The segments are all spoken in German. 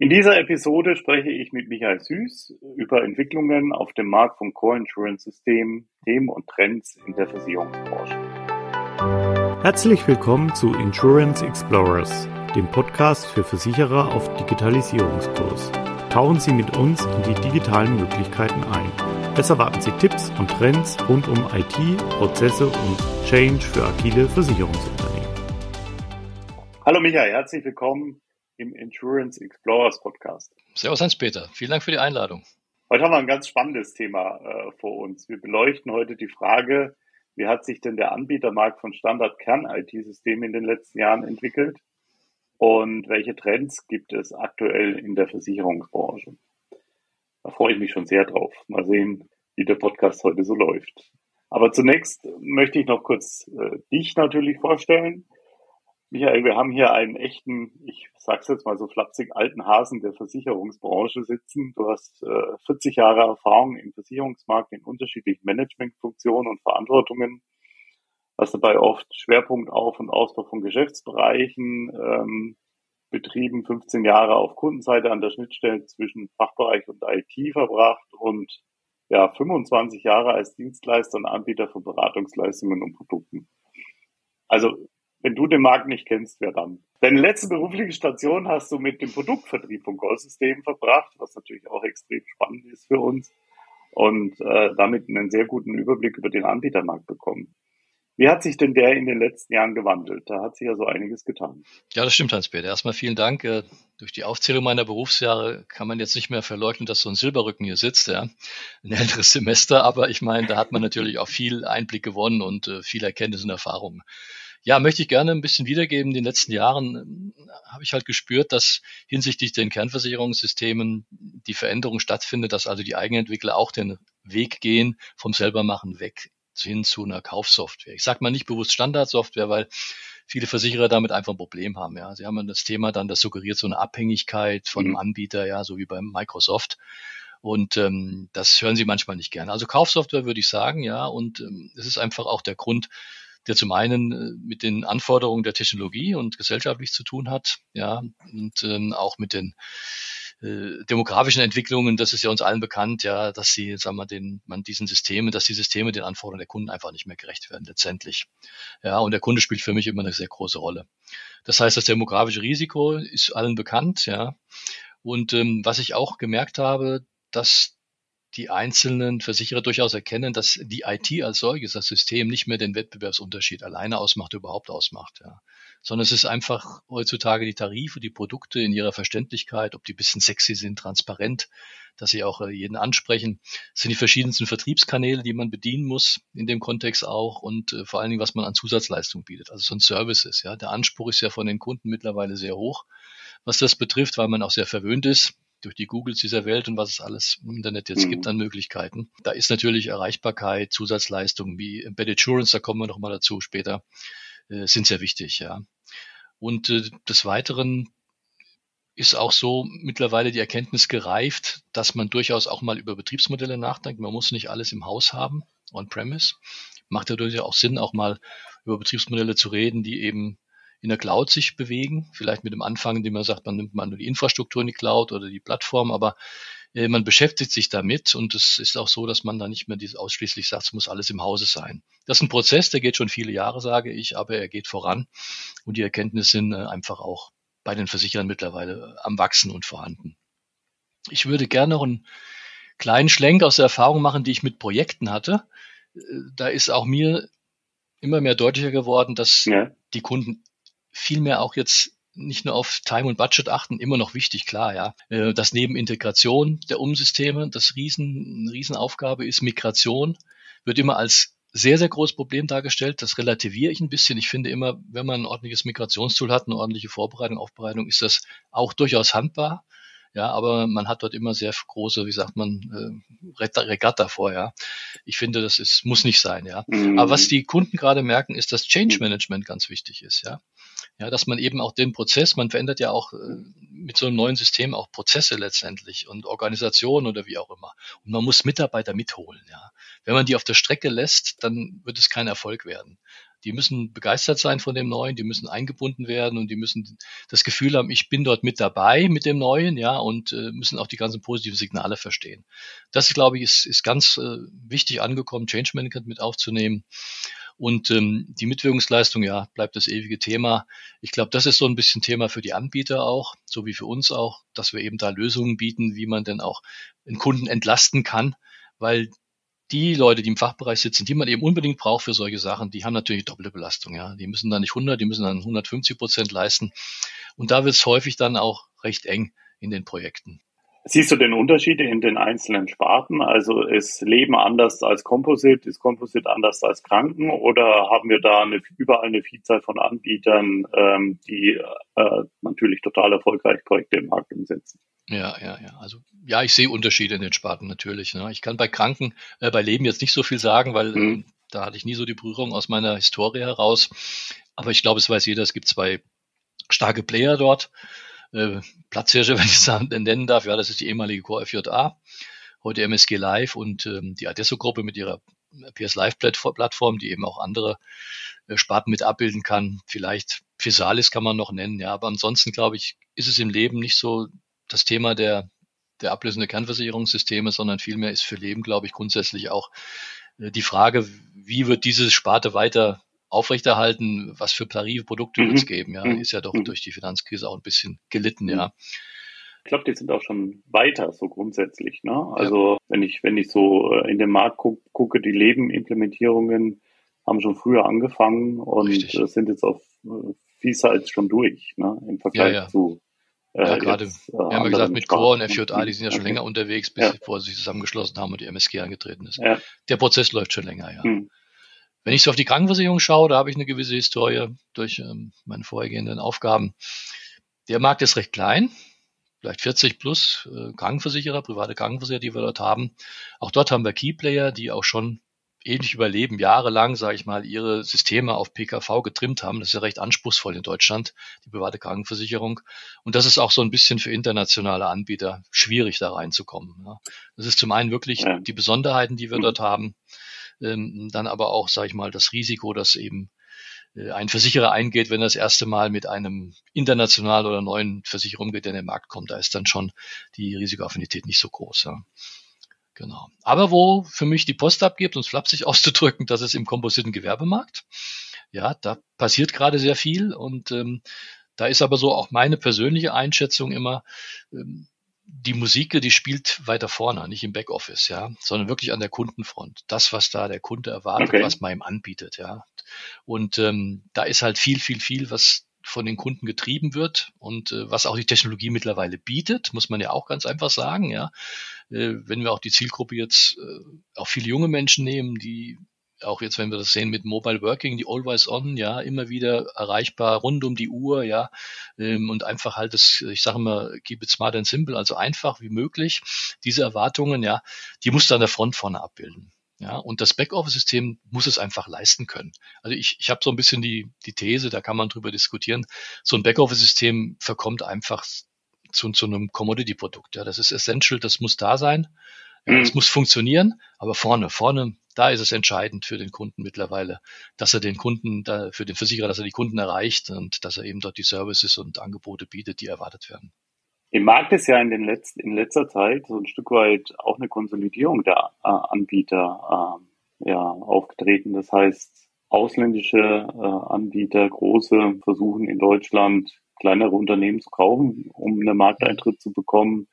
In dieser Episode spreche ich mit Michael Süß über Entwicklungen auf dem Markt Insurance System, Themen und Trends in der Versicherungsbranche. Herzlich willkommen zu Insurance Explorers, dem Podcast für Versicherer auf Digitalisierungskurs. Tauchen Sie mit uns in die digitalen Möglichkeiten ein. Es erwarten Sie Tipps und Trends rund um IT, Prozesse und Change für agile Versicherungsunternehmen. Hallo Michael, herzlich willkommen im Insurance Explorers Podcast. Servus Hans-Peter, vielen Dank für die Einladung. Heute haben wir ein ganz spannendes Thema äh, vor uns. Wir beleuchten heute die Frage, wie hat sich denn der Anbietermarkt von Standard-Kern-IT-Systemen in den letzten Jahren entwickelt und welche Trends gibt es aktuell in der Versicherungsbranche? Da freue ich mich schon sehr drauf. Mal sehen, wie der Podcast heute so läuft. Aber zunächst möchte ich noch kurz äh, dich natürlich vorstellen. Michael, wir haben hier einen echten, ich sag's jetzt mal so flapsig, alten Hasen der Versicherungsbranche sitzen. Du hast äh, 40 Jahre Erfahrung im Versicherungsmarkt in unterschiedlichen Managementfunktionen und Verantwortungen. Hast dabei oft Schwerpunkt auf und Ausbau von Geschäftsbereichen ähm, betrieben, 15 Jahre auf Kundenseite an der Schnittstelle zwischen Fachbereich und IT verbracht und ja, 25 Jahre als Dienstleister und Anbieter von Beratungsleistungen und Produkten. Also wenn du den Markt nicht kennst, wer dann? Deine letzte berufliche Station hast du mit dem Produktvertrieb von Goldsystemen verbracht, was natürlich auch extrem spannend ist für uns und äh, damit einen sehr guten Überblick über den Anbietermarkt bekommen. Wie hat sich denn der in den letzten Jahren gewandelt? Da hat sich ja so einiges getan. Ja, das stimmt, Hans-Peter. Erstmal vielen Dank. Äh, durch die Aufzählung meiner Berufsjahre kann man jetzt nicht mehr verleugnen, dass so ein Silberrücken hier sitzt, ja. Ein älteres Semester, aber ich meine, da hat man natürlich auch viel Einblick gewonnen und äh, viel Erkenntnis und Erfahrung. Ja, möchte ich gerne ein bisschen wiedergeben. In den letzten Jahren äh, habe ich halt gespürt, dass hinsichtlich den Kernversicherungssystemen die Veränderung stattfindet, dass also die Eigenentwickler auch den Weg gehen vom Selbermachen weg hin zu einer Kaufsoftware. Ich sage mal nicht bewusst Standardsoftware, weil viele Versicherer damit einfach ein Problem haben. Ja, sie haben das Thema dann, das suggeriert so eine Abhängigkeit von einem mhm. Anbieter, ja, so wie beim Microsoft. Und ähm, das hören sie manchmal nicht gerne. Also Kaufsoftware würde ich sagen, ja, und ähm, es ist einfach auch der Grund, der zum einen äh, mit den Anforderungen der Technologie und gesellschaftlich zu tun hat, ja, und ähm, auch mit den äh, demografischen Entwicklungen, das ist ja uns allen bekannt, ja, dass sie, sagen wir, den, man diesen Systeme, dass die Systeme den Anforderungen der Kunden einfach nicht mehr gerecht werden, letztendlich. Ja, und der Kunde spielt für mich immer eine sehr große Rolle. Das heißt, das demografische Risiko ist allen bekannt, ja. Und ähm, was ich auch gemerkt habe, dass die einzelnen Versicherer durchaus erkennen, dass die IT als solches, das System, nicht mehr den Wettbewerbsunterschied alleine ausmacht, überhaupt ausmacht. Ja. Sondern es ist einfach heutzutage die Tarife, die Produkte in ihrer Verständlichkeit, ob die bisschen sexy sind, transparent, dass sie auch äh, jeden ansprechen. Es sind die verschiedensten Vertriebskanäle, die man bedienen muss, in dem Kontext auch und äh, vor allen Dingen, was man an Zusatzleistung bietet. Also so ein Service ist. Ja. Der Anspruch ist ja von den Kunden mittlerweile sehr hoch, was das betrifft, weil man auch sehr verwöhnt ist durch die Googles dieser Welt und was es alles im Internet jetzt mhm. gibt an Möglichkeiten. Da ist natürlich Erreichbarkeit, Zusatzleistungen wie Embedded Assurance, da kommen wir noch mal dazu später, äh, sind sehr wichtig, ja. Und äh, des Weiteren ist auch so mittlerweile die Erkenntnis gereift, dass man durchaus auch mal über Betriebsmodelle nachdenkt. Man muss nicht alles im Haus haben, on-premise. Macht ja durchaus auch Sinn, auch mal über Betriebsmodelle zu reden, die eben in der Cloud sich bewegen. Vielleicht mit dem Anfang, indem man sagt, man nimmt mal nur die Infrastruktur in die Cloud oder die Plattform, aber äh, man beschäftigt sich damit und es ist auch so, dass man da nicht mehr dieses ausschließlich sagt, es muss alles im Hause sein. Das ist ein Prozess, der geht schon viele Jahre, sage ich, aber er geht voran und die Erkenntnisse sind äh, einfach auch bei den Versicherern mittlerweile äh, am Wachsen und vorhanden. Ich würde gerne noch einen kleinen Schlenk aus der Erfahrung machen, die ich mit Projekten hatte. Da ist auch mir immer mehr deutlicher geworden, dass ja. die Kunden vielmehr auch jetzt nicht nur auf Time und Budget achten, immer noch wichtig, klar, ja. Äh, dass neben Integration der Umsysteme das Riesen, Riesenaufgabe ist, Migration wird immer als sehr, sehr großes Problem dargestellt. Das relativiere ich ein bisschen. Ich finde immer, wenn man ein ordentliches Migrationstool hat, eine ordentliche Vorbereitung, Aufbereitung, ist das auch durchaus handbar. Ja, aber man hat dort immer sehr große, wie sagt man, äh, Regatta vor, ja. Ich finde, das ist, muss nicht sein, ja. Mhm. Aber was die Kunden gerade merken, ist, dass Change Management ganz wichtig ist, ja. Ja, dass man eben auch den Prozess, man verändert ja auch äh, mit so einem neuen System auch Prozesse letztendlich und Organisationen oder wie auch immer. Und man muss Mitarbeiter mitholen, ja. Wenn man die auf der Strecke lässt, dann wird es kein Erfolg werden. Die müssen begeistert sein von dem Neuen, die müssen eingebunden werden und die müssen das Gefühl haben, ich bin dort mit dabei mit dem Neuen, ja, und äh, müssen auch die ganzen positiven Signale verstehen. Das, glaube ich, ist, ist ganz äh, wichtig angekommen, Change Management mit aufzunehmen. Und ähm, die Mitwirkungsleistung, ja, bleibt das ewige Thema. Ich glaube, das ist so ein bisschen Thema für die Anbieter auch, so wie für uns auch, dass wir eben da Lösungen bieten, wie man denn auch einen Kunden entlasten kann, weil die Leute, die im Fachbereich sitzen, die man eben unbedingt braucht für solche Sachen, die haben natürlich doppelte Belastung. Ja, die müssen dann nicht 100, die müssen dann 150 Prozent leisten. Und da wird es häufig dann auch recht eng in den Projekten. Siehst du denn Unterschiede in den einzelnen Sparten? Also ist Leben anders als Composite, ist Composite anders als Kranken oder haben wir da eine, überall eine Vielzahl von Anbietern, ähm, die äh, natürlich total erfolgreich Projekte im Markt umsetzen? Ja, ja, ja. Also ja, ich sehe Unterschiede in den Sparten natürlich. Ne? Ich kann bei Kranken, äh, bei Leben jetzt nicht so viel sagen, weil mhm. äh, da hatte ich nie so die Berührung aus meiner Historie heraus. Aber ich glaube, es weiß jeder, es gibt zwei starke Player dort äh, Platzhirsche, wenn ich es nennen darf. Ja, das ist die ehemalige Core FJA, heute MSG Live und ähm, die Adesso-Gruppe mit ihrer PS Live-Plattform, die eben auch andere äh, Sparten mit abbilden kann. Vielleicht Physalis kann man noch nennen, ja, aber ansonsten glaube ich, ist es im Leben nicht so das Thema der, der ablösende Kernversicherungssysteme, sondern vielmehr ist für Leben, glaube ich, grundsätzlich auch äh, die Frage, wie wird diese Sparte weiter aufrechterhalten, was für Tarifprodukte mhm. wird es geben. Ja, mhm. ist ja doch mhm. durch die Finanzkrise auch ein bisschen gelitten, mhm. ja. Ich glaube, die sind auch schon weiter, so grundsätzlich. Ne? Also ja. wenn ich, wenn ich so äh, in den Markt guck, gucke, die Leben-Implementierungen haben schon früher angefangen und Richtig. sind jetzt auf äh, vielseits schon durch, ne? im Vergleich ja, ja. zu äh, ja, gerade, jetzt, äh, wir haben ja gesagt, mit Core und FJA, die sind ja schon okay. länger unterwegs, bis ja. bevor sie sich zusammengeschlossen haben und die MSG angetreten ist. Ja. Der Prozess läuft schon länger, ja. Hm. Wenn ich so auf die Krankenversicherung schaue, da habe ich eine gewisse Historie durch ähm, meine vorhergehenden Aufgaben. Der Markt ist recht klein, vielleicht 40 plus äh, Krankenversicherer, private Krankenversicherer, die wir dort haben. Auch dort haben wir Keyplayer, die auch schon ähnlich überleben, jahrelang, sage ich mal, ihre Systeme auf PKV getrimmt haben. Das ist ja recht anspruchsvoll in Deutschland, die private Krankenversicherung. Und das ist auch so ein bisschen für internationale Anbieter schwierig, da reinzukommen. Ja. Das ist zum einen wirklich die Besonderheiten, die wir dort haben ähm, dann aber auch, sage ich mal, das Risiko, dass eben äh, ein Versicherer eingeht, wenn er das erste Mal mit einem international oder neuen Versicherung geht, der in den Markt kommt, da ist dann schon die Risikoaffinität nicht so groß. Ja. Genau. Aber wo für mich die Post abgibt, um es flapsig auszudrücken, das ist im kompositen Gewerbemarkt. Ja, da passiert gerade sehr viel und ähm, da ist aber so auch meine persönliche Einschätzung immer, ähm, die Musik, die spielt weiter vorne, nicht im Backoffice, ja, sondern wirklich an der Kundenfront. Das, was da der Kunde erwartet, okay. was man ihm anbietet, ja. Und ähm, da ist halt viel, viel, viel, was von den Kunden getrieben wird und äh, was auch die Technologie mittlerweile bietet, muss man ja auch ganz einfach sagen, ja. Äh, wenn wir auch die Zielgruppe jetzt äh, auch viele junge Menschen nehmen, die auch jetzt, wenn wir das sehen mit Mobile Working, die Always On, ja, immer wieder erreichbar, rund um die Uhr, ja, ähm, und einfach halt das, ich sage immer, keep it smart and simple, also einfach wie möglich. Diese Erwartungen, ja, die muss an der Front vorne abbilden. Ja, und das Backoffice-System muss es einfach leisten können. Also ich, ich habe so ein bisschen die, die These, da kann man drüber diskutieren. So ein Backoffice-System verkommt einfach zu, zu einem Commodity-Produkt. Ja, das ist essential, das muss da sein. Ja, es mhm. muss funktionieren, aber vorne, vorne, da ist es entscheidend für den Kunden mittlerweile, dass er den Kunden, für den Versicherer, dass er die Kunden erreicht und dass er eben dort die Services und Angebote bietet, die erwartet werden. Im Markt ist ja in, den Letz-, in letzter Zeit so ein Stück weit auch eine Konsolidierung der äh, Anbieter äh, ja, aufgetreten. Das heißt, ausländische äh, Anbieter, große, versuchen in Deutschland kleinere Unternehmen zu kaufen, um einen Markteintritt zu bekommen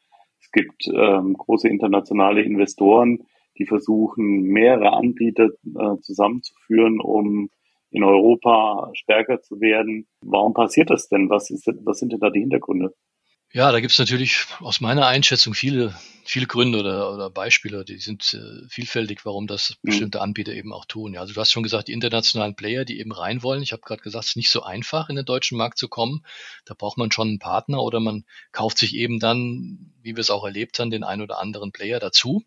es gibt ähm, große internationale Investoren, die versuchen, mehrere Anbieter äh, zusammenzuführen, um in Europa stärker zu werden. Warum passiert das denn? Was, ist, was sind denn da die Hintergründe? Ja, da gibt es natürlich aus meiner Einschätzung viele, viele Gründe oder, oder Beispiele, die sind äh, vielfältig, warum das mhm. bestimmte Anbieter eben auch tun. Ja, also du hast schon gesagt, die internationalen Player, die eben rein wollen. Ich habe gerade gesagt, es ist nicht so einfach, in den deutschen Markt zu kommen. Da braucht man schon einen Partner oder man kauft sich eben dann, wie wir es auch erlebt haben, den einen oder anderen Player dazu,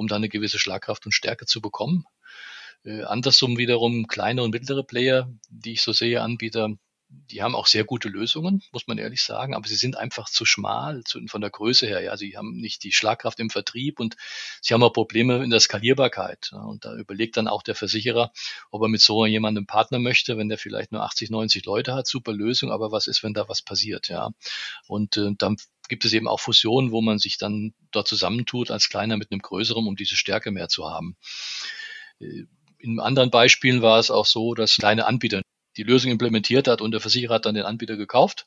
um dann eine gewisse Schlagkraft und Stärke zu bekommen. Äh, andersrum wiederum kleine und mittlere Player, die ich so sehe, Anbieter, die haben auch sehr gute Lösungen, muss man ehrlich sagen, aber sie sind einfach zu schmal zu, von der Größe her. Ja, sie haben nicht die Schlagkraft im Vertrieb und sie haben auch Probleme in der Skalierbarkeit. Ja, und da überlegt dann auch der Versicherer, ob er mit so jemandem Partner möchte, wenn der vielleicht nur 80, 90 Leute hat, super Lösung, aber was ist, wenn da was passiert? Ja, und äh, dann gibt es eben auch Fusionen, wo man sich dann dort zusammentut als kleiner mit einem größeren, um diese Stärke mehr zu haben. Äh, in anderen Beispielen war es auch so, dass kleine Anbieter die Lösung implementiert hat und der Versicherer hat dann den Anbieter gekauft.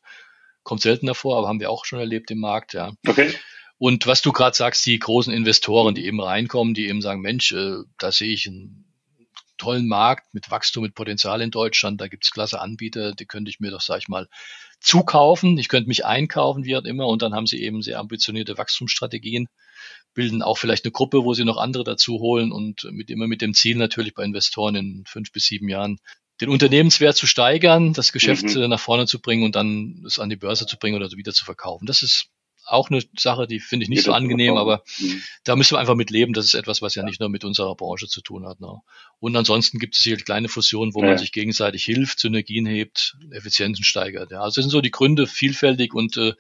Kommt seltener vor, aber haben wir auch schon erlebt im Markt, ja. Okay. Und was du gerade sagst, die großen Investoren, die eben reinkommen, die eben sagen, Mensch, äh, da sehe ich einen tollen Markt mit Wachstum, mit Potenzial in Deutschland, da gibt's klasse Anbieter, die könnte ich mir doch, sag ich mal, zukaufen, ich könnte mich einkaufen, wie auch immer, und dann haben sie eben sehr ambitionierte Wachstumsstrategien, bilden auch vielleicht eine Gruppe, wo sie noch andere dazu holen und mit immer mit dem Ziel natürlich bei Investoren in fünf bis sieben Jahren den Unternehmenswert zu steigern, das Geschäft mhm. Äh, nach vorne zu bringen und dann es an die Börse zu bringen oder so wieder zu verkaufen. Das ist auch eine Sache, die finde ich nicht so angenehm, aber mhm. da müssen wir einfach mit leben. Das ist etwas, was ja nicht nur mit unserer Branche zu tun hat. Ne? Und ansonsten gibt es hier kleine Fusionen, wo ja. man sich gegenseitig hilft, Synergien hebt, Effizienzen steigert. Ja. Also das sind so die Gründe vielfältig und äh,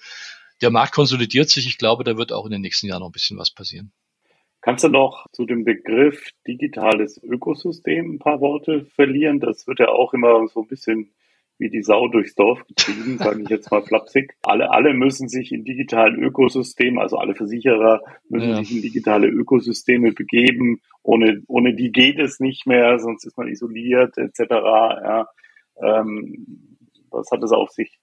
der Markt konsolidiert sich. Ich glaube, da wird auch in den nächsten Jahren noch ein bisschen was passieren. Kannst du noch zu dem Begriff digitales Ökosystem ein paar Worte verlieren? Das wird ja auch immer so ein bisschen wie die Sau durchs Dorf getrieben, sage ich jetzt mal flapsig. Alle, alle müssen sich in digitalen Ökosystemen, also alle Versicherer müssen ja. sich in digitale Ökosysteme begeben. Ohne, ohne die geht es nicht mehr, sonst ist man isoliert etc. Ja. Ähm, was hat es auf sich?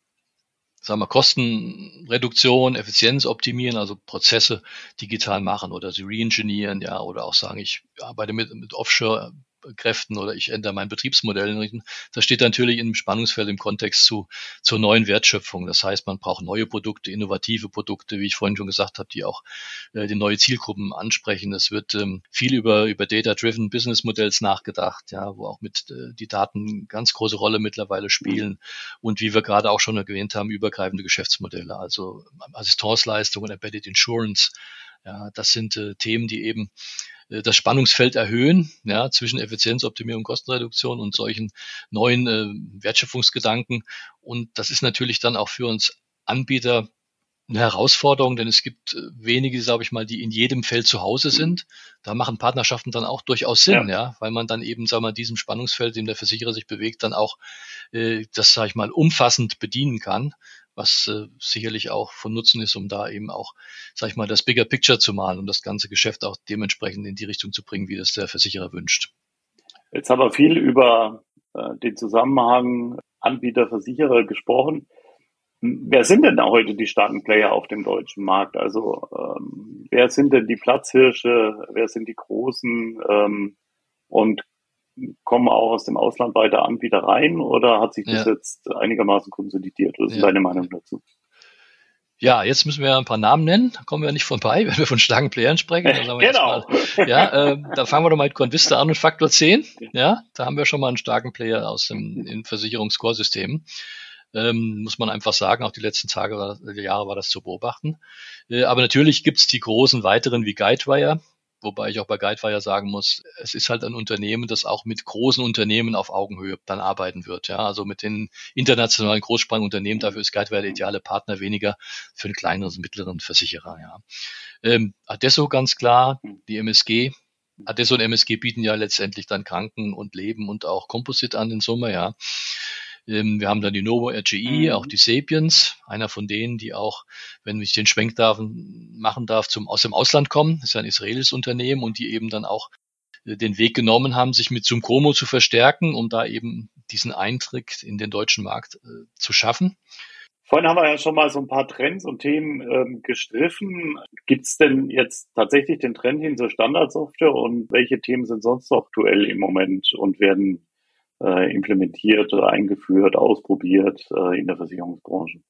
sagen wir, Kostenreduktion, Effizienz optimieren, also Prozesse digital machen oder sie reingenieren, ja, oder auch sagen, ich arbeite mit, mit Offshore Kräften oder ich ändere mein Betriebsmodell. Das steht natürlich im Spannungsfeld im Kontext zu, zur neuen Wertschöpfung. Das heißt, man braucht neue Produkte, innovative Produkte, wie ich vorhin schon gesagt habe, die auch äh, die neue Zielgruppen ansprechen. Es wird ähm, viel über, über Data-Driven Business Modells nachgedacht, ja, wo auch mit äh, die Daten ganz große Rolle mittlerweile spielen. Und wie wir gerade auch schon erwähnt haben, übergreifende Geschäftsmodelle, also Assistenzleistungen, Embedded Insurance. Ja, das sind äh, Themen, die eben das Spannungsfeld erhöhen, ja, zwischen Effizienzoptimierung, Kostenreduktion und solchen neuen äh, Wertschöpfungsgedanken. Und das ist natürlich dann auch für uns Anbieter eine Herausforderung, denn es gibt äh, wenige, sage ich mal, die in jedem Feld zu Hause sind. Da machen Partnerschaften dann auch durchaus Sinn, ja, ja weil man dann eben, wir mal, diesem Spannungsfeld, in dem der Versicherer sich bewegt, dann auch äh, das, sage ich mal, umfassend bedienen kann was äh, sicherlich auch von Nutzen ist, um da eben auch, sag ich mal, das Bigger Picture zu malen, um das ganze Geschäft auch dementsprechend in die Richtung zu bringen, wie das der Versicherer wünscht. Jetzt haben wir viel über äh, den Zusammenhang Anbieter-Versicherer gesprochen. Wer sind denn da heute die starken Player auf dem deutschen Markt? Also ähm, wer sind denn die Platzhirsche? Wer sind die Großen? Ähm, und kommen auch aus dem Ausland weiter Anbieter rein oder hat sich das ja. jetzt einigermaßen konsolidiert? Was ist ja. deine Meinung dazu? Ja, jetzt müssen wir ein paar Namen nennen. Da kommen wir nicht vorbei, wenn wir von starken Playern sprechen. genau. Mal, ja, äh, da fangen wir doch mal mit Convista an und Faktor 10. Ja, da haben wir schon mal einen starken Player aus dem Versicherungscore-System. Ähm, muss man einfach sagen, auch die letzten Tage, Jahre war das zu beobachten. Äh, aber natürlich gibt's die großen weiteren wie Guidewire, Wobei ich auch bei Guidewire sagen muss, es ist halt ein Unternehmen, das auch mit großen Unternehmen auf Augenhöhe dann arbeiten wird. Ja, also mit den internationalen Großspannunternehmen, dafür ist Guidewire der ideale Partner, weniger für einen kleineren, mittleren Versicherer. Ja. Ähm, Adesso ganz klar, die MSG. Adesso und MSG bieten ja letztendlich dann Kranken und Leben und auch Composite an in Summe, ja. Ähm, wir haben dann die Novo RGI, mhm. auch die Sapiens, einer von denen, die auch, wenn ich den Schwenk darf, machen darf, zum, aus dem Ausland kommen. Das ist ein israelisches Unternehmen und die eben dann auch äh, den Weg genommen haben, sich mit Sumcomo zu verstärken, um da eben diesen Eintritt in den deutschen Markt äh, zu schaffen. Vorhin haben wir ja schon mal so ein paar Trends und Themen ähm, gestriffen. Gibt es denn jetzt tatsächlich den Trend hin zur Standardsoftware und welche Themen sind sonst aktuell im Moment und werden äh, implementiert, eingeführt, ausprobiert äh, in der Versicherungsbranche.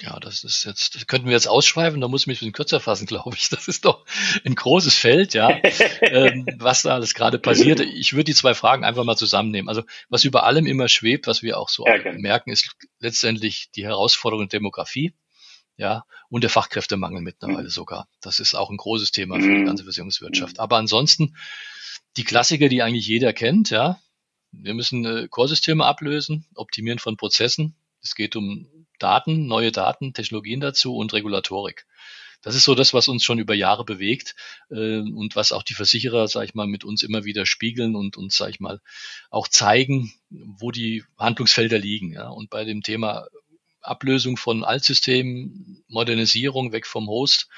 Ja, das ist jetzt, das könnten wir jetzt ausschreiben, da muss ich mich ein bisschen kürzer fassen, glaube ich. Das ist doch ein großes Feld, ja, ähm, was da alles gerade passiert. Ich würde die zwei Fragen einfach mal zusammennehmen. Also, was über allem immer schwebt, was wir auch so ja, merken, ist letztendlich die Herausforderung der Demografie, ja, und der Fachkräftemangel mittlerweile mhm. sogar. Das ist auch ein großes Thema für die mhm. ganze Versicherungswirtschaft. Aber ansonsten, die Klassiker, die eigentlich jeder kennt, ja, wir müssen äh, Core-Systeme ablösen, optimieren von Prozessen, Es geht um Daten, neue Daten, Technologien dazu und Regulatorik. Das ist so das, was uns schon über Jahre bewegt äh, und was auch die Versicherer, sage ich mal, mit uns immer wieder spiegeln und uns, sage ich mal, auch zeigen, wo die Handlungsfelder liegen. Ja. Und bei dem Thema Ablösung von Altsystemen, Modernisierung weg vom Host,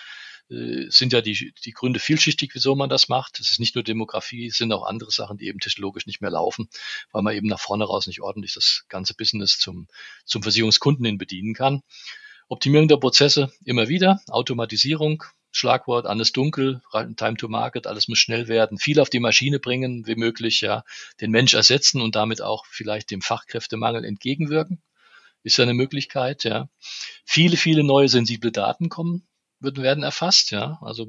sind ja die, die Gründe vielschichtig, wieso man das macht. Es ist nicht nur Demografie, es sind auch andere Sachen, die eben technologisch nicht mehr laufen, weil man eben nach vorne raus nicht ordentlich das ganze Business zum, zum Versicherungskunden hin bedienen kann. Optimierung der Prozesse immer wieder, Automatisierung, Schlagwort, alles dunkel, Time to Market, alles muss schnell werden, viel auf die Maschine bringen, wie möglich, ja, den Mensch ersetzen und damit auch vielleicht dem Fachkräftemangel entgegenwirken. Ist ja eine Möglichkeit, ja. Viele, viele neue sensible Daten kommen, werden erfasst, ja. Also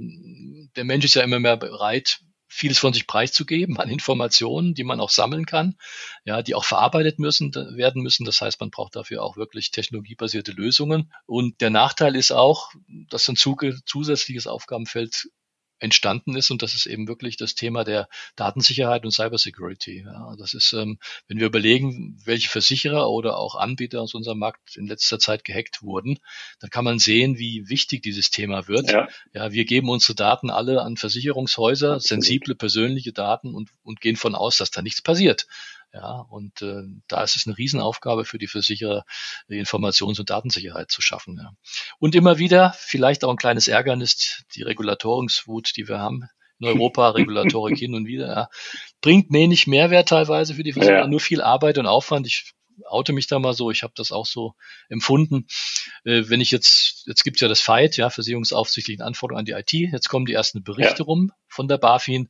der Mensch ist ja immer mehr bereit, vieles von sich preiszugeben an Informationen, die man auch sammeln kann, ja, die auch verarbeitet müssen, werden müssen. Das heißt, man braucht dafür auch wirklich technologiebasierte Lösungen. Und der Nachteil ist auch, dass ein zusätzliches Aufgabenfeld entstanden ist und das ist eben wirklich das Thema der Datensicherheit und Cybersecurity. Ja, das ist, ähm, wenn wir überlegen, welche Versicherer oder auch Anbieter aus unserem Markt in letzter Zeit gehackt wurden, dann kann man sehen, wie wichtig dieses Thema wird. Ja, ja wir geben unsere Daten alle an Versicherungshäuser, Absolut. sensible persönliche Daten und, und gehen von aus, dass da nichts passiert. Ja, und äh, da ist es eine Riesenaufgabe für die Versicherer, die Informations- und Datensicherheit zu schaffen. Ja. Und immer wieder, vielleicht auch ein kleines Ärgernis, die Regulatorungswut, die wir haben in Europa, Regulatorik hin und wieder, ja, bringt wenig Mehrwert teilweise für die Versicherer, ja. nur viel Arbeit und Aufwand. Ich oute mich da mal so, ich habe das auch so empfunden. Äh, wenn ich jetzt, jetzt gibt's ja das Fight, ja, versicherungsaufsichtlichen Anforderungen an die IT, jetzt kommen die ersten Berichte ja. rum von der BaFin.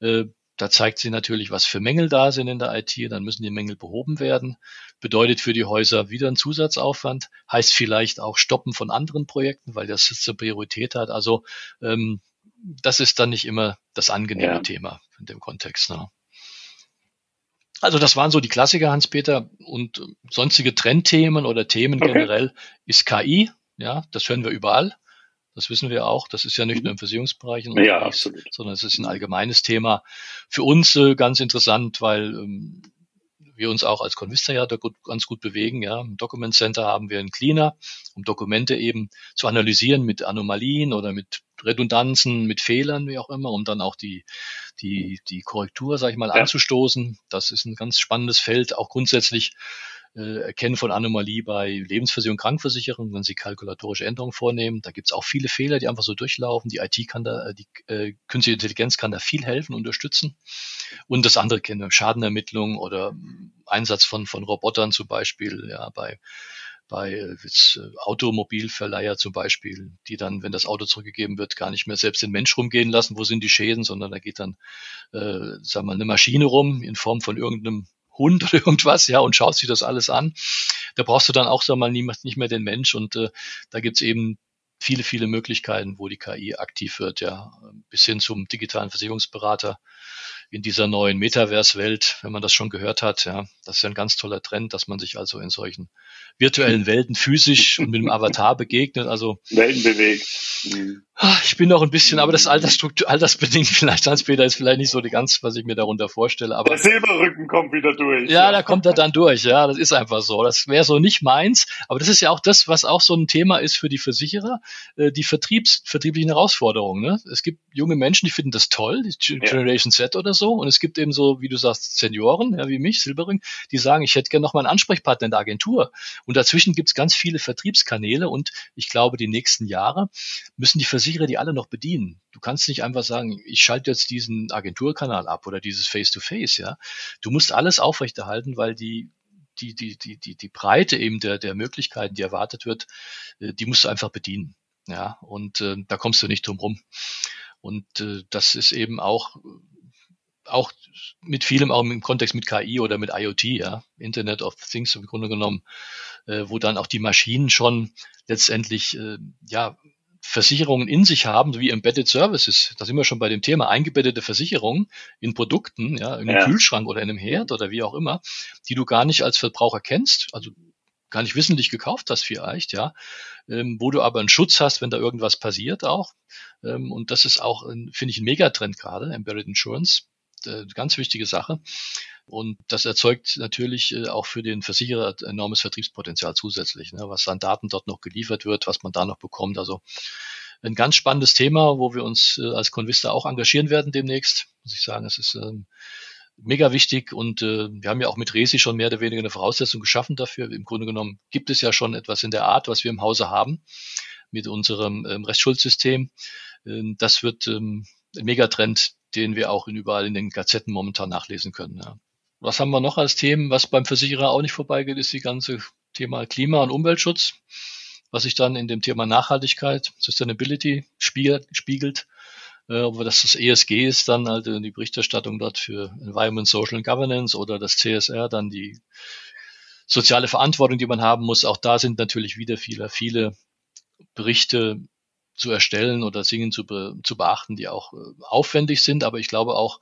Äh, da zeigt sie natürlich, was für Mängel da sind in der IT. Dann müssen die Mängel behoben werden. Bedeutet für die Häuser wieder ein Zusatzaufwand. Heißt vielleicht auch Stoppen von anderen Projekten, weil das jetzt eine Priorität hat. Also ähm, das ist dann nicht immer das angenehme ja. Thema in dem Kontext. Ne? Also das waren so die Klassiker, Hans-Peter. Und sonstige Trendthemen oder Themen okay. generell ist KI. Ja, das hören wir überall. Das wissen wir auch. Das ist ja nicht mhm. nur im Versicherungsbereich, ja, absolut. sondern es ist ein allgemeines Thema. Für uns äh, ganz interessant, weil ähm, wir uns auch als Convista ja da gut, ganz gut bewegen. Ja. Im Document Center haben wir einen Cleaner, um Dokumente eben zu analysieren mit Anomalien oder mit Redundanzen, mit Fehlern, wie auch immer, um dann auch die, die, die Korrektur, sage ich mal, ja. anzustoßen. Das ist ein ganz spannendes Feld, auch grundsätzlich äh, Erkennen von Anomalie bei Lebensversicherung, Krankenversicherung, wenn sie kalkulatorische Änderungen vornehmen. Da gibt es auch viele Fehler, die einfach so durchlaufen. Die IT kann da, äh, die äh, künstliche Intelligenz kann da viel helfen, unterstützen. Und das andere kennen wir, Schadenermittlung oder Einsatz von, von Robotern zum Beispiel, ja, bei bei äh, jetzt, äh, Automobilverleiher zum Beispiel, die dann, wenn das Auto zurückgegeben wird, gar nicht mehr selbst den Mensch rumgehen lassen, wo sind die Schäden, sondern da geht dann, äh, sagen wir mal, eine Maschine rum in Form von irgendeinem Hund oder irgendwas, ja, und schaust sich das alles an. Da brauchst du dann auch, sag mal, nicht mehr den Mensch und äh, da gibt's eben viele, viele Möglichkeiten, wo die KI aktiv wird, ja, bis hin zum digitalen Versicherungsberater in dieser neuen Metaverse-Welt, wenn man das schon gehört hat, ja, das ist ja ein ganz toller Trend, dass man sich also in solchen virtuellen Welten physisch und mit dem Avatar begegnet, also Welten bewegt. Mhm. Ah, ich bin noch ein bisschen, aber das Altersstruktur, altersbedingt vielleicht, Hans-Peter, ist vielleicht nicht so die ganz, was ich mir darunter vorstelle. Aber der Silberrücken kommt wieder durch. Ja, ja, da kommt er dann durch. Ja, das ist einfach so. Das wäre so nicht meins. Aber das ist ja auch das, was auch so ein Thema ist für die Versicherer, äh, die Vertriebs, vertrieblichen Herausforderungen. Ne? Es gibt junge Menschen, die finden das toll, die Generation ja. Z oder so. Und es gibt eben so, wie du sagst, Senioren, ja, wie mich, Silberring, die sagen, ich hätte gerne noch mal einen Ansprechpartner in der Agentur. Und dazwischen gibt es ganz viele Vertriebskanäle. Und ich glaube, die nächsten Jahre müssen die Versicherer Versicherer die alle noch bedienen. Du kannst nicht einfach sagen, ich schalte jetzt diesen Agenturkanal ab oder dieses Face-to-Face, -face, ja. Du musst alles aufrechterhalten, weil die die, die, die, die, die Breite eben der, der Möglichkeiten, die erwartet wird, äh, die musst du einfach bedienen. Ja, und äh, da kommst du nicht drum rum. Und äh, das ist eben auch, auch mit vielem, auch im Kontext mit KI oder mit IoT, ja, Internet of Things im Grunde genommen, äh, wo dann auch die Maschinen schon letztendlich, äh, ja, Versicherungen in sich haben, wie Embedded Services. Da sind wir schon bei dem Thema eingebettete Versicherungen in Produkten, ja, in einem ja. Kühlschrank oder in einem Herd oder wie auch immer, die du gar nicht als Verbraucher kennst, also gar nicht wissentlich gekauft hast vielleicht, ja, ähm, wo du aber einen Schutz hast, wenn da irgendwas passiert auch. Ähm, und das ist auch, finde ich, ein Megatrend gerade, Embedded Insurance, äh, ganz wichtige Sache Und das erzeugt natürlich äh, auch für den Versicherer enormes Vertriebspotenzial zusätzlich, ne, was an Daten dort noch geliefert wird, was man da noch bekommt. Also ein ganz spannendes Thema, wo wir uns äh, als Convista auch engagieren werden demnächst. Muss ich sagen, es ist ähm, mega wichtig und äh, wir haben ja auch mit Resi schon mehr oder weniger eine Voraussetzung geschaffen dafür. Im Grunde genommen gibt es ja schon etwas in der Art, was wir im Hause haben mit unserem ähm, Rechtsschuldsystem. Ähm, das wird ähm, Megatrend, den wir auch in überall in den Gazetten momentan nachlesen können. Ja. Was haben wir noch als Themen, was beim Versicherer auch nicht vorbeigeht, ist die ganze Thema Klima- und Umweltschutz, was sich dann in dem Thema Nachhaltigkeit, Sustainability spiegelt. Äh, ob das das ESG ist, dann halt die Berichterstattung dort für Environment, Social and Governance oder das CSR, dann die soziale Verantwortung, die man haben muss. Auch da sind natürlich wieder viele, viele Berichte zu erstellen oder Singen zu, be, zu beachten, die auch äh, aufwendig sind, aber ich glaube auch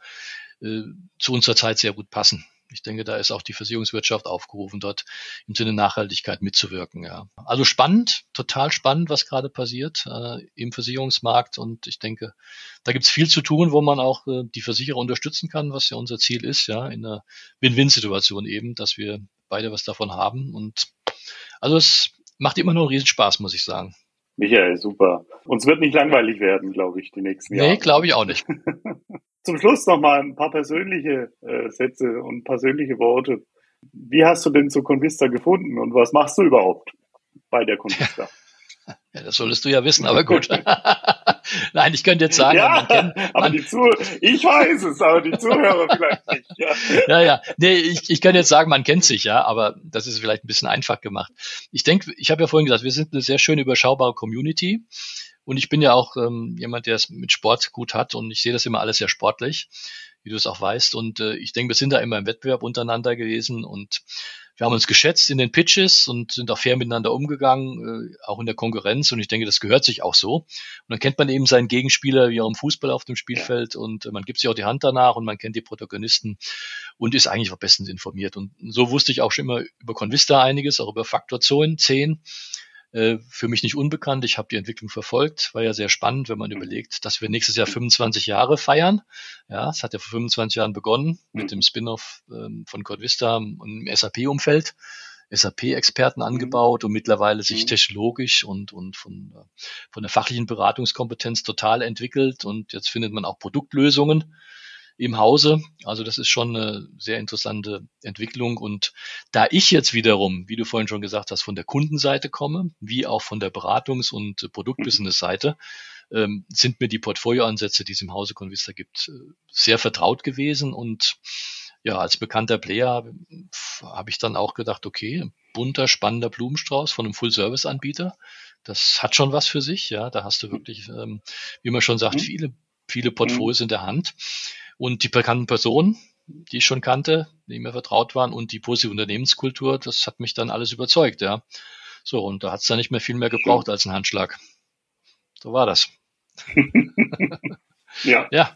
äh, zu unserer Zeit sehr gut passen. Ich denke, da ist auch die Versicherungswirtschaft aufgerufen, dort im Sinne Nachhaltigkeit mitzuwirken. Ja. Also spannend, total spannend, was gerade passiert äh, im Versicherungsmarkt. Und ich denke, da gibt es viel zu tun, wo man auch äh, die Versicherer unterstützen kann, was ja unser Ziel ist, ja, in einer Win-Win-Situation eben, dass wir beide was davon haben. Und also es macht immer noch einen Riesenspaß, muss ich sagen. Michael, super. Uns wird nicht langweilig werden, glaube ich, die nächsten Jahre. Nee, glaube ich auch nicht. Zum Schluss noch mal ein paar persönliche äh, Sätze und persönliche Worte. Wie hast du denn zu Convista gefunden und was machst du überhaupt bei der Convista? Ja, das solltest du ja wissen, aber gut. Nein, ich könnte jetzt sagen, ja, man kennt, man, aber die Zuh ich weiß es, aber die Zuhörer vielleicht nicht. Ja, ja, ja. nee, ich, ich könnte jetzt sagen, man kennt sich, ja, aber das ist vielleicht ein bisschen einfach gemacht. Ich denke, ich habe ja vorhin gesagt, wir sind eine sehr schön überschaubare Community. Und ich bin ja auch ähm, jemand, der es mit Sport gut hat und ich sehe das immer alles sehr sportlich, wie du es auch weißt. Und äh, ich denke, wir sind da immer im Wettbewerb untereinander gewesen und wir haben uns geschätzt in den Pitches und sind auch fair miteinander umgegangen, äh, auch in der Konkurrenz. Und ich denke, das gehört sich auch so. Und dann kennt man eben seinen Gegenspieler wie auch im Fußball auf dem Spielfeld und äh, man gibt sich auch die Hand danach und man kennt die Protagonisten und ist eigentlich auch bestens informiert. Und so wusste ich auch schon immer über Convista einiges, auch über Faktor 10 äh, für mich nicht unbekannt. Ich habe die Entwicklung verfolgt. War ja sehr spannend, wenn man überlegt, dass wir nächstes Jahr 25 Jahre feiern. Ja, es hat ja vor 25 Jahren begonnen mit mhm. dem Spin-off ähm, von Codevista und im SAP-Umfeld. SAP-Experten angebaut und mittlerweile sich mhm. technologisch und, und von, von der fachlichen Beratungskompetenz total entwickelt. Und jetzt findet man auch Produktlösungen im Hause. Also das ist schon eine sehr interessante Entwicklung. Und da ich jetzt wiederum, wie du vorhin schon gesagt hast, von der Kundenseite komme, wie auch von der Beratungs- und Produktbusiness-Seite, ähm, sind mir die Portfolioansätze, die es im Hause Convista gibt, äh, sehr vertraut gewesen. Und ja, als bekannter Player habe ich dann auch gedacht, okay, bunter, spannender Blumenstrauß von einem Full-Service-Anbieter. Das hat schon was für sich, ja. Da hast du wirklich, ähm, wie man schon sagt, mhm. viele, viele Portfolios mhm. in der Hand. Und die bekannten Personen, die ich schon kannte, die mir vertraut waren und die positive Unternehmenskultur, das hat mich dann alles überzeugt, ja. So, und da hat es dann nicht mehr viel mehr gebraucht als ein Handschlag. So war das. ja. ja.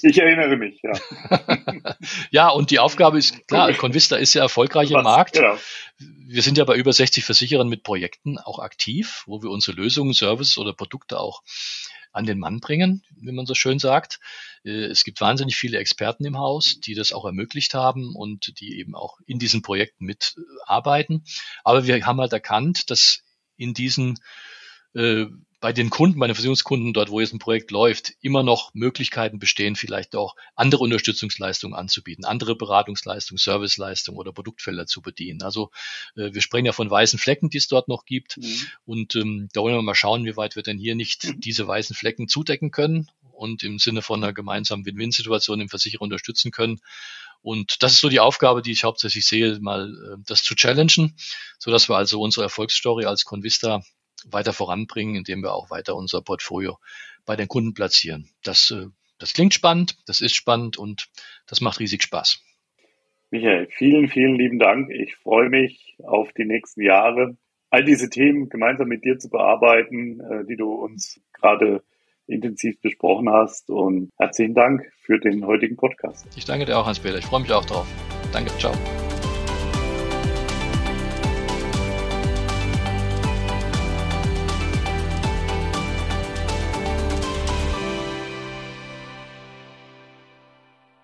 Ich erinnere mich, ja. ja, und die Aufgabe ist klar, Convista ist ja erfolgreich im Markt. Genau. Wir sind ja bei über 60 Versicherern mit Projekten auch aktiv, wo wir unsere Lösungen, Services oder Produkte auch an den Mann bringen, wie man so schön sagt. Äh, es gibt wahnsinnig viele Experten im Haus, die das auch ermöglicht haben und die eben auch in diesen Projekten mitarbeiten. Aber wir haben halt erkannt, dass in diesen äh, bei den Kunden, bei den Versicherungskunden dort, wo jetzt ein Projekt läuft, immer noch Möglichkeiten bestehen, vielleicht auch andere Unterstützungsleistungen anzubieten, andere Beratungsleistungen, Serviceleistungen oder Produktfelder zu bedienen. Also äh, wir sprechen ja von weißen Flecken, die es dort noch gibt. Mhm. Und ähm, da wollen wir mal schauen, wie weit wir denn hier nicht mhm. diese weißen Flecken zudecken können und im Sinne von einer gemeinsamen Win-Win-Situation im Versicherer unterstützen können. Und das ist so die Aufgabe, die ich hauptsächlich sehe, mal äh, das zu challengen, so dass wir also unsere Erfolgsstory als Convista weiter voranbringen, indem wir auch weiter unser Portfolio bei den Kunden platzieren. Das, äh, das klingt spannend, das ist spannend und das macht riesig Spaß. Michael, vielen, vielen lieben Dank. Ich freue mich auf die nächsten Jahre, all diese Themen gemeinsam mit dir zu bearbeiten, äh, die du uns gerade intensiv besprochen hast. Und herzlichen Dank für den heutigen Podcast. Ich danke dir auch, Hans-Peter. Ich freue mich auch drauf. Danke, ciao.